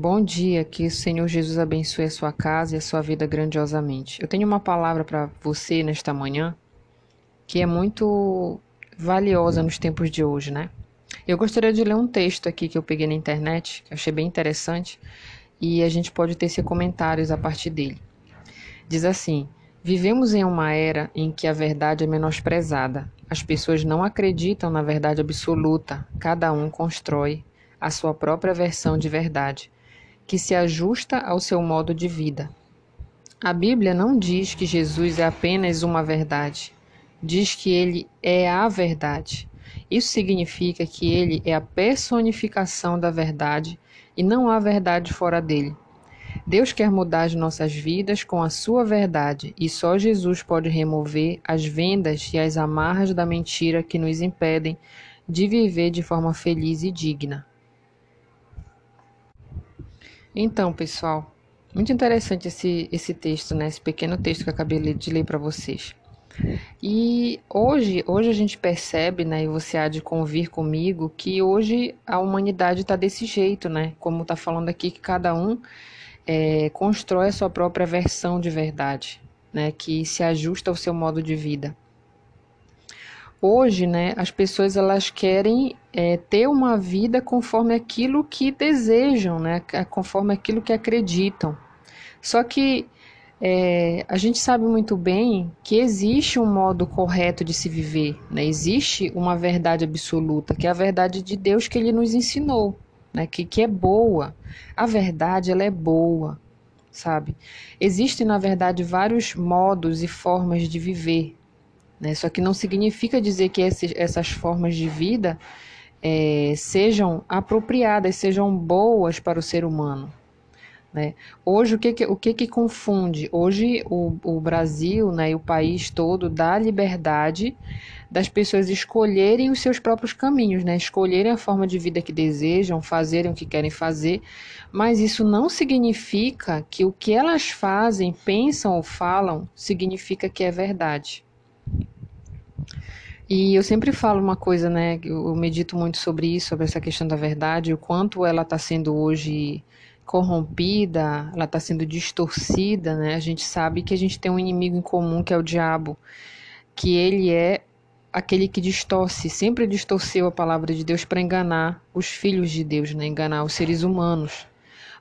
Bom dia, que o Senhor Jesus abençoe a sua casa e a sua vida grandiosamente. Eu tenho uma palavra para você nesta manhã que é muito valiosa nos tempos de hoje, né? Eu gostaria de ler um texto aqui que eu peguei na internet, que achei bem interessante, e a gente pode ter comentários a partir dele. Diz assim: Vivemos em uma era em que a verdade é menosprezada. As pessoas não acreditam na verdade absoluta, cada um constrói a sua própria versão de verdade que se ajusta ao seu modo de vida. A Bíblia não diz que Jesus é apenas uma verdade, diz que ele é a verdade. Isso significa que ele é a personificação da verdade e não há verdade fora dele. Deus quer mudar as nossas vidas com a sua verdade e só Jesus pode remover as vendas e as amarras da mentira que nos impedem de viver de forma feliz e digna. Então, pessoal, muito interessante esse, esse texto, né? Esse pequeno texto que eu acabei de ler para vocês. E hoje, hoje a gente percebe, né, e você há de convir comigo, que hoje a humanidade está desse jeito, né? Como está falando aqui, que cada um é, constrói a sua própria versão de verdade, né? Que se ajusta ao seu modo de vida. Hoje, né, as pessoas elas querem é, ter uma vida conforme aquilo que desejam, né, conforme aquilo que acreditam. Só que é, a gente sabe muito bem que existe um modo correto de se viver, né? existe uma verdade absoluta, que é a verdade de Deus que Ele nos ensinou, né? que, que é boa. A verdade ela é boa, sabe? Existem, na verdade, vários modos e formas de viver, né? Só que não significa dizer que esses, essas formas de vida é, sejam apropriadas, sejam boas para o ser humano. Né? Hoje, o que, que, o que, que confunde? Hoje, o, o Brasil né, e o país todo dá liberdade das pessoas escolherem os seus próprios caminhos, né? escolherem a forma de vida que desejam, fazerem o que querem fazer, mas isso não significa que o que elas fazem, pensam ou falam significa que é verdade. E eu sempre falo uma coisa, né? Eu medito muito sobre isso, sobre essa questão da verdade, o quanto ela está sendo hoje corrompida, ela está sendo distorcida, né? A gente sabe que a gente tem um inimigo em comum que é o diabo, que ele é aquele que distorce, sempre distorceu a palavra de Deus para enganar os filhos de Deus, né? Enganar os seres humanos,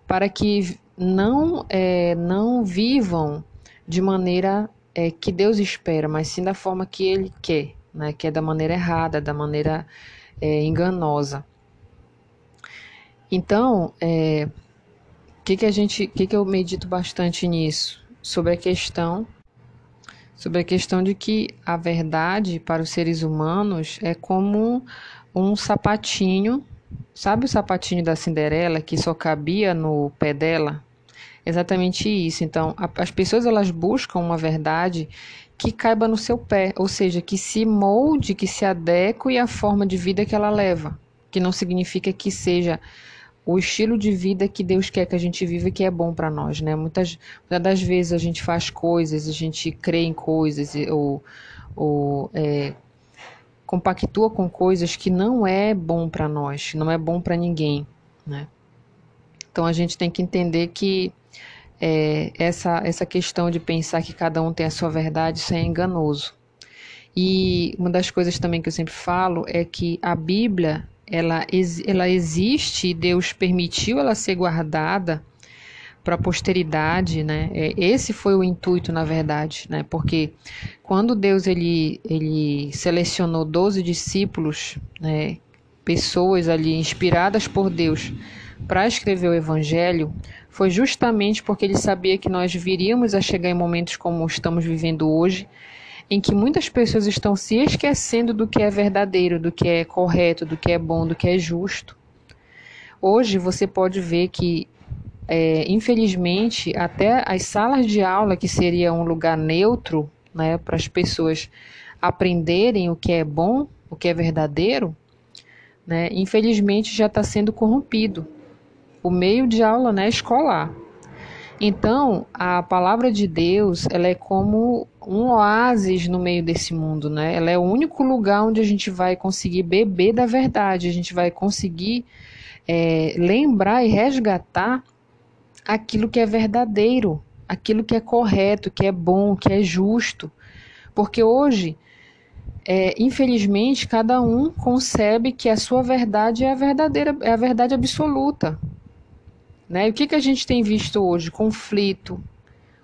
para que não é, não vivam de maneira é, que Deus espera, mas sim da forma que Ele quer, né? que é da maneira errada, da maneira é, enganosa. Então, é, que que a gente, que que eu medito bastante nisso sobre a questão, sobre a questão de que a verdade para os seres humanos é como um sapatinho, sabe o sapatinho da Cinderela que só cabia no pé dela? Exatamente isso. Então, a, as pessoas elas buscam uma verdade que caiba no seu pé, ou seja, que se molde, que se adeque à forma de vida que ela leva, que não significa que seja o estilo de vida que Deus quer que a gente viva que é bom para nós, né? Muitas, muitas das vezes a gente faz coisas, a gente crê em coisas ou, ou é, compactua com coisas que não é bom para nós, não é bom para ninguém, né? Então a gente tem que entender que é, essa, essa questão de pensar que cada um tem a sua verdade, isso é enganoso. E uma das coisas também que eu sempre falo é que a Bíblia, ela, ela existe Deus permitiu ela ser guardada para a posteridade, né? É, esse foi o intuito, na verdade, né? Porque quando Deus ele, ele selecionou 12 discípulos, né? pessoas ali inspiradas por Deus para escrever o Evangelho foi justamente porque ele sabia que nós viríamos a chegar em momentos como estamos vivendo hoje, em que muitas pessoas estão se esquecendo do que é verdadeiro, do que é correto, do que é bom, do que é justo. Hoje você pode ver que, é, infelizmente, até as salas de aula, que seria um lugar neutro né, para as pessoas aprenderem o que é bom, o que é verdadeiro, né, infelizmente já está sendo corrompido o meio de aula né, escolar. Então, a palavra de Deus, ela é como um oásis no meio desse mundo, né? Ela é o único lugar onde a gente vai conseguir beber da verdade, a gente vai conseguir é, lembrar e resgatar aquilo que é verdadeiro, aquilo que é correto, que é bom, que é justo. Porque hoje, é, infelizmente, cada um concebe que a sua verdade é a verdadeira, é a verdade absoluta. Né? E o que, que a gente tem visto hoje? Conflito,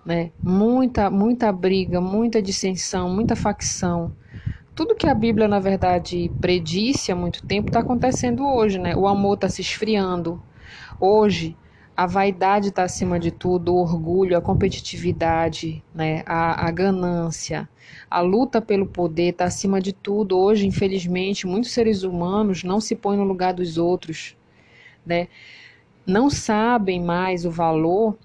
né? muita, muita briga, muita dissensão, muita facção. Tudo que a Bíblia, na verdade, predisse há muito tempo está acontecendo hoje. Né? O amor está se esfriando. Hoje, a vaidade está acima de tudo, o orgulho, a competitividade, né, a, a ganância, a luta pelo poder está acima de tudo. Hoje, infelizmente, muitos seres humanos não se põem no lugar dos outros, né? Não sabem mais o valor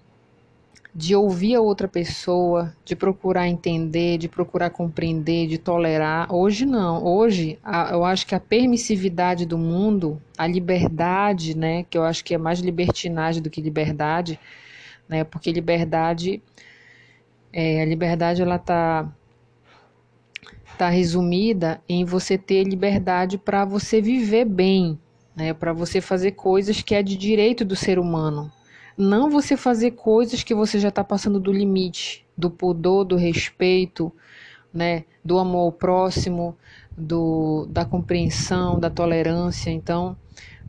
de ouvir a outra pessoa, de procurar entender, de procurar compreender, de tolerar. Hoje não. Hoje, a, eu acho que a permissividade do mundo, a liberdade, né, que eu acho que é mais libertinagem do que liberdade, né, porque liberdade, é, a liberdade ela tá tá resumida em você ter liberdade para você viver bem, né, para você fazer coisas que é de direito do ser humano não você fazer coisas que você já está passando do limite, do pudor, do respeito, né, do amor ao próximo, do, da compreensão, da tolerância. Então,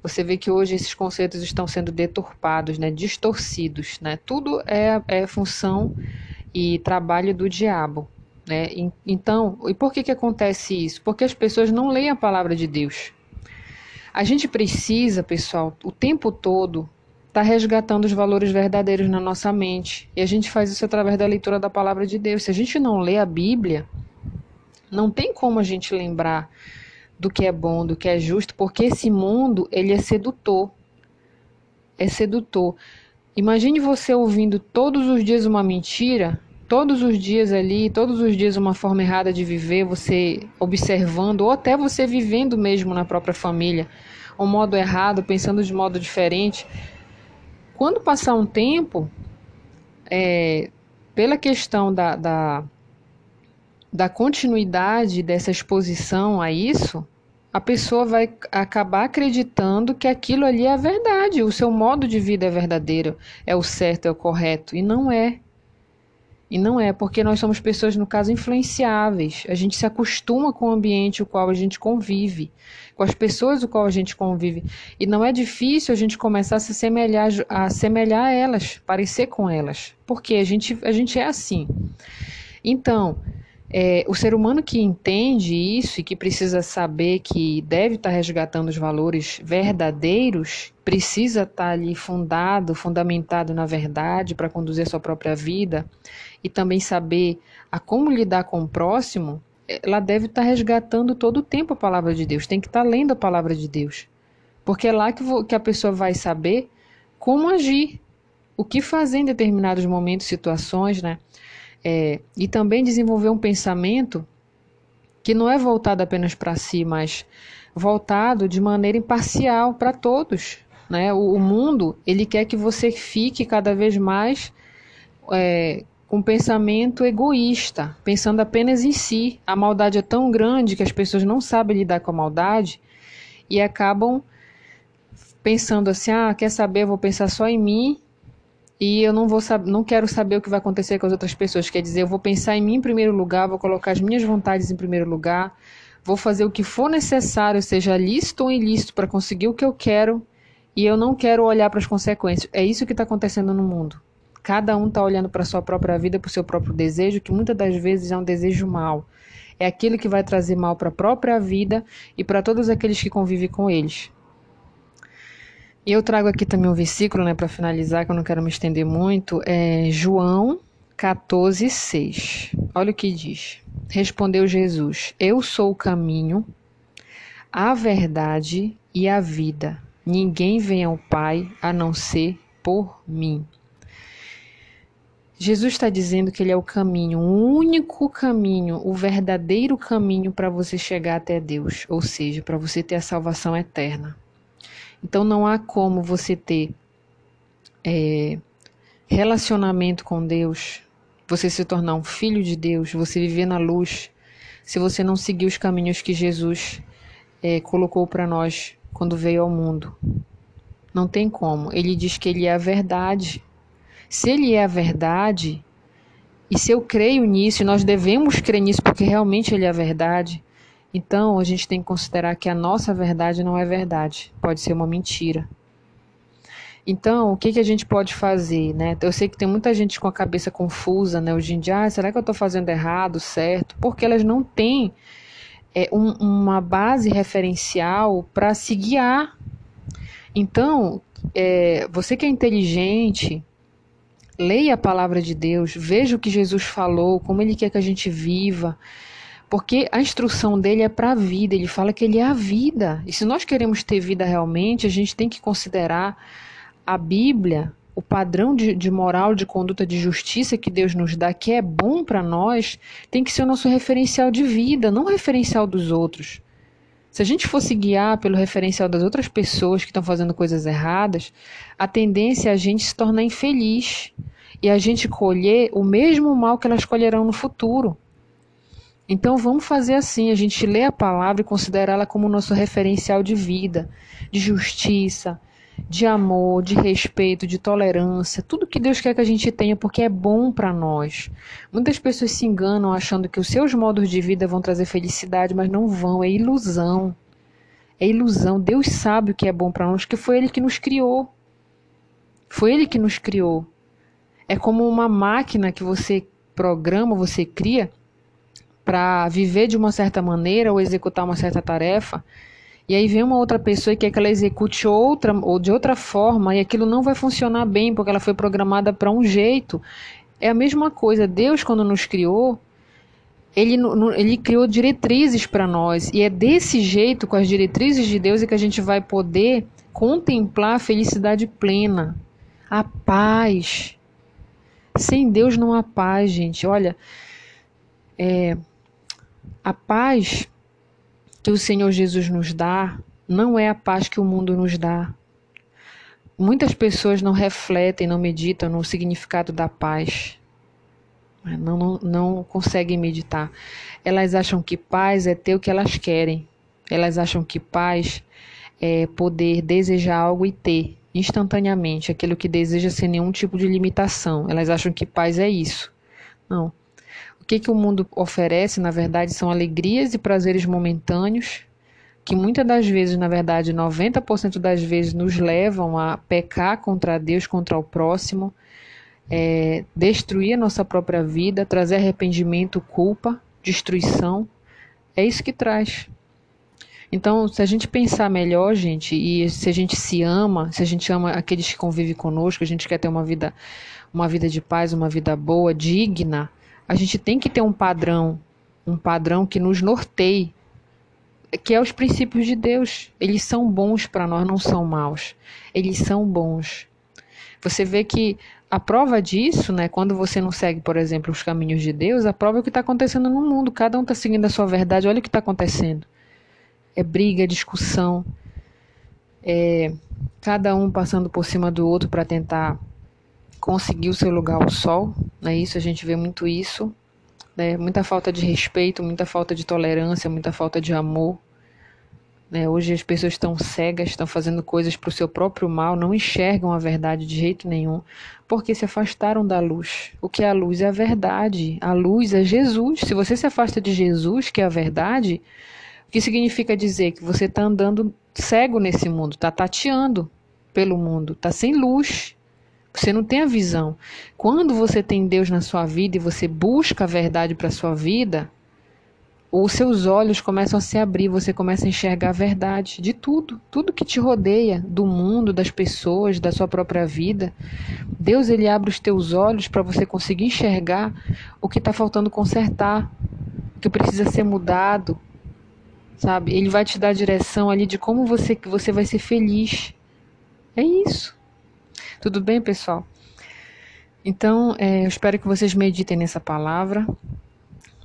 você vê que hoje esses conceitos estão sendo deturpados, né, distorcidos. Né? Tudo é, é função e trabalho do diabo. Né? Então, e por que, que acontece isso? Porque as pessoas não leem a palavra de Deus. A gente precisa, pessoal, o tempo todo está resgatando os valores verdadeiros na nossa mente. E a gente faz isso através da leitura da palavra de Deus. Se a gente não lê a Bíblia, não tem como a gente lembrar do que é bom, do que é justo, porque esse mundo, ele é sedutor. É sedutor. Imagine você ouvindo todos os dias uma mentira, todos os dias ali, todos os dias uma forma errada de viver, você observando, ou até você vivendo mesmo na própria família, um modo errado, pensando de modo diferente. Quando passar um tempo, é, pela questão da, da, da continuidade dessa exposição a isso, a pessoa vai acabar acreditando que aquilo ali é a verdade, o seu modo de vida é verdadeiro, é o certo, é o correto, e não é. E não é, porque nós somos pessoas, no caso, influenciáveis. A gente se acostuma com o ambiente o qual a gente convive, com as pessoas o qual a gente convive. E não é difícil a gente começar a se semelhar a, semelhar a elas, parecer com elas. Porque a gente, a gente é assim. Então, é, o ser humano que entende isso e que precisa saber que deve estar resgatando os valores verdadeiros, precisa estar ali fundado, fundamentado na verdade para conduzir a sua própria vida e também saber a como lidar com o próximo, ela deve estar resgatando todo o tempo a palavra de Deus, tem que estar lendo a palavra de Deus. Porque é lá que, que a pessoa vai saber como agir, o que fazer em determinados momentos, situações, né? É, e também desenvolver um pensamento que não é voltado apenas para si, mas voltado de maneira imparcial para todos. Né? O, o, mundo ele quer que você fique cada vez mais é, com pensamento egoísta, pensando apenas em si. A maldade é tão grande que as pessoas não sabem lidar com a maldade e acabam pensando assim: ah, quer saber, eu vou pensar só em mim e eu não vou não quero saber o que vai acontecer com as outras pessoas. Quer dizer, eu vou pensar em mim em primeiro lugar, vou colocar as minhas vontades em primeiro lugar, vou fazer o que for necessário, seja lícito ou ilícito, para conseguir o que eu quero e eu não quero olhar para as consequências. É isso que está acontecendo no mundo. Cada um está olhando para a sua própria vida, para o seu próprio desejo, que muitas das vezes é um desejo mal. É aquilo que vai trazer mal para a própria vida e para todos aqueles que convivem com eles. E eu trago aqui também um versículo, né, para finalizar, que eu não quero me estender muito, é João 14, 6. Olha o que diz. Respondeu Jesus: Eu sou o caminho, a verdade e a vida. Ninguém vem ao Pai a não ser por mim. Jesus está dizendo que Ele é o caminho, o único caminho, o verdadeiro caminho para você chegar até Deus, ou seja, para você ter a salvação eterna. Então não há como você ter é, relacionamento com Deus, você se tornar um filho de Deus, você viver na luz, se você não seguir os caminhos que Jesus é, colocou para nós quando veio ao mundo. Não tem como. Ele diz que ele é a verdade. Se ele é a verdade, e se eu creio nisso, e nós devemos crer nisso porque realmente ele é a verdade, então a gente tem que considerar que a nossa verdade não é verdade, pode ser uma mentira. Então, o que, que a gente pode fazer, né? Eu sei que tem muita gente com a cabeça confusa, né? Hoje em dia, ah, será que eu estou fazendo errado, certo? Porque elas não têm é, um, uma base referencial para se guiar. Então, é, você que é inteligente, leia a palavra de Deus, veja o que Jesus falou, como ele quer que a gente viva. Porque a instrução dele é para a vida, ele fala que ele é a vida. E se nós queremos ter vida realmente, a gente tem que considerar a Bíblia, o padrão de, de, moral, de conduta, de justiça que Deus nos dá, que é bom para nós, tem que ser o nosso referencial de vida, não o referencial dos outros. Se a gente fosse guiar pelo referencial das outras pessoas que estão fazendo coisas erradas, a tendência é a gente se tornar infeliz e a gente colher o mesmo mal que elas colherão no futuro. Então vamos fazer assim, a gente lê a palavra e considerá-la como nosso referencial de vida, de justiça, de amor, de respeito, de tolerância, tudo que Deus quer que a gente tenha porque é bom para nós. Muitas pessoas se enganam achando que os seus modos de vida vão trazer felicidade, mas não vão, é ilusão. É ilusão. Deus sabe o que é bom para nós, porque foi ele que nos criou. Foi ele que nos criou. É como uma máquina que você programa, você cria para viver de uma certa maneira ou executar uma certa tarefa. E aí vem uma outra pessoa e quer que ela execute outra ou de outra forma e aquilo não vai funcionar bem porque ela foi programada para um jeito. É a mesma coisa. Deus, quando nos criou, ele, ele criou diretrizes para nós. E é desse jeito, com as diretrizes de Deus, é que a gente vai poder contemplar a felicidade plena, a paz. Sem Deus não há paz, gente. Olha, é, a paz que o Senhor Jesus nos dá não é a paz que o mundo nos dá. Muitas pessoas não refletem, não meditam no significado da paz. Não, não, não conseguem meditar. Elas acham que paz é ter o que elas querem. Elas acham que paz é poder desejar algo e ter instantaneamente aquilo que deseja sem nenhum tipo de limitação. Elas acham que paz é isso. Não que, que o mundo oferece, na verdade, são alegrias e prazeres momentâneos, que muitas das vezes, na verdade, 90% das vezes nos levam a pecar contra Deus, contra o próximo, é, destruir a nossa própria vida, trazer arrependimento, culpa, destruição. É isso que traz. Então, se a gente pensar melhor, gente, e se a gente se ama, se a gente ama aqueles que convivem conosco, a gente quer ter uma vida, uma vida de paz, uma vida boa, digna, a gente tem que ter um padrão, um padrão que nos norteie, que é os princípios de Deus. Eles são bons para nós, não são maus. Eles são bons. Você vê que a prova disso, né, quando você não segue, por exemplo, os caminhos de Deus, a prova é o que está acontecendo no mundo. Cada um está seguindo a sua verdade. Olha o que está acontecendo. É briga, é discussão, é cada um passando por cima do outro para tentar conseguir o seu lugar ao sol, né? Isso a gente vê muito isso, né? Muita falta de respeito, muita falta de tolerância, muita falta de amor. Né? Hoje as pessoas estão cegas, estão fazendo coisas para o seu próprio mal, não enxergam a verdade de jeito nenhum, porque se afastaram da luz. O que é a luz é a verdade. A luz é Jesus. Se você se afasta de Jesus, que é a verdade, o que significa dizer que você está andando cego nesse mundo, está tateando pelo mundo, está sem luz, você não tem a visão. Quando você tem Deus na sua vida e você busca a verdade para a sua vida, os seus olhos começam a se abrir, você começa a enxergar a verdade de tudo, tudo que te rodeia, do mundo, das pessoas, da sua própria vida. Deus ele abre os teus olhos para você conseguir enxergar o que está faltando consertar, o que precisa ser mudado, sabe? Ele vai te dar a direção ali de como você você vai ser feliz. É isso. Tudo bem, pessoal? Então, é, eu espero que vocês meditem nessa palavra.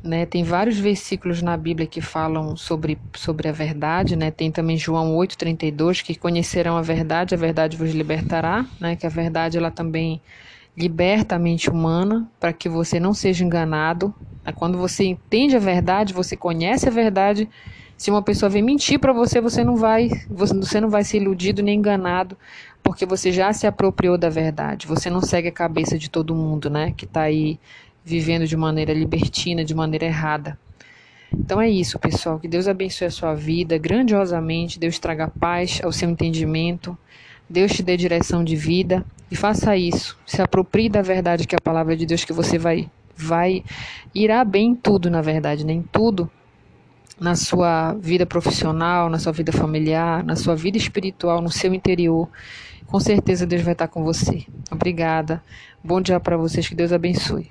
Né? Tem vários versículos na Bíblia que falam sobre, sobre a verdade, né? Tem também João 8:32 que conhecerão a verdade, a verdade vos libertará, né? Que a verdade ela também liberta a mente humana para que você não seja enganado. Quando você entende a verdade, você conhece a verdade Se uma pessoa vem mentir para você, você não vai, você não vai ser iludido nem enganado, porque você já se apropriou da verdade. Você não segue a cabeça de todo mundo, né, que está aí vivendo de maneira libertina, de maneira errada. Então é isso, pessoal. Que Deus abençoe a sua vida grandiosamente. Deus traga paz ao seu entendimento. Deus te dê direção de vida e faça isso. Se aproprie da verdade que é a palavra de Deus que você vai vai irá bem em tudo, na verdade, né? em tudo na sua vida profissional, na sua vida familiar, na sua vida espiritual, no seu interior. Com certeza Deus vai estar com você. Obrigada. Bom dia para vocês, que Deus abençoe.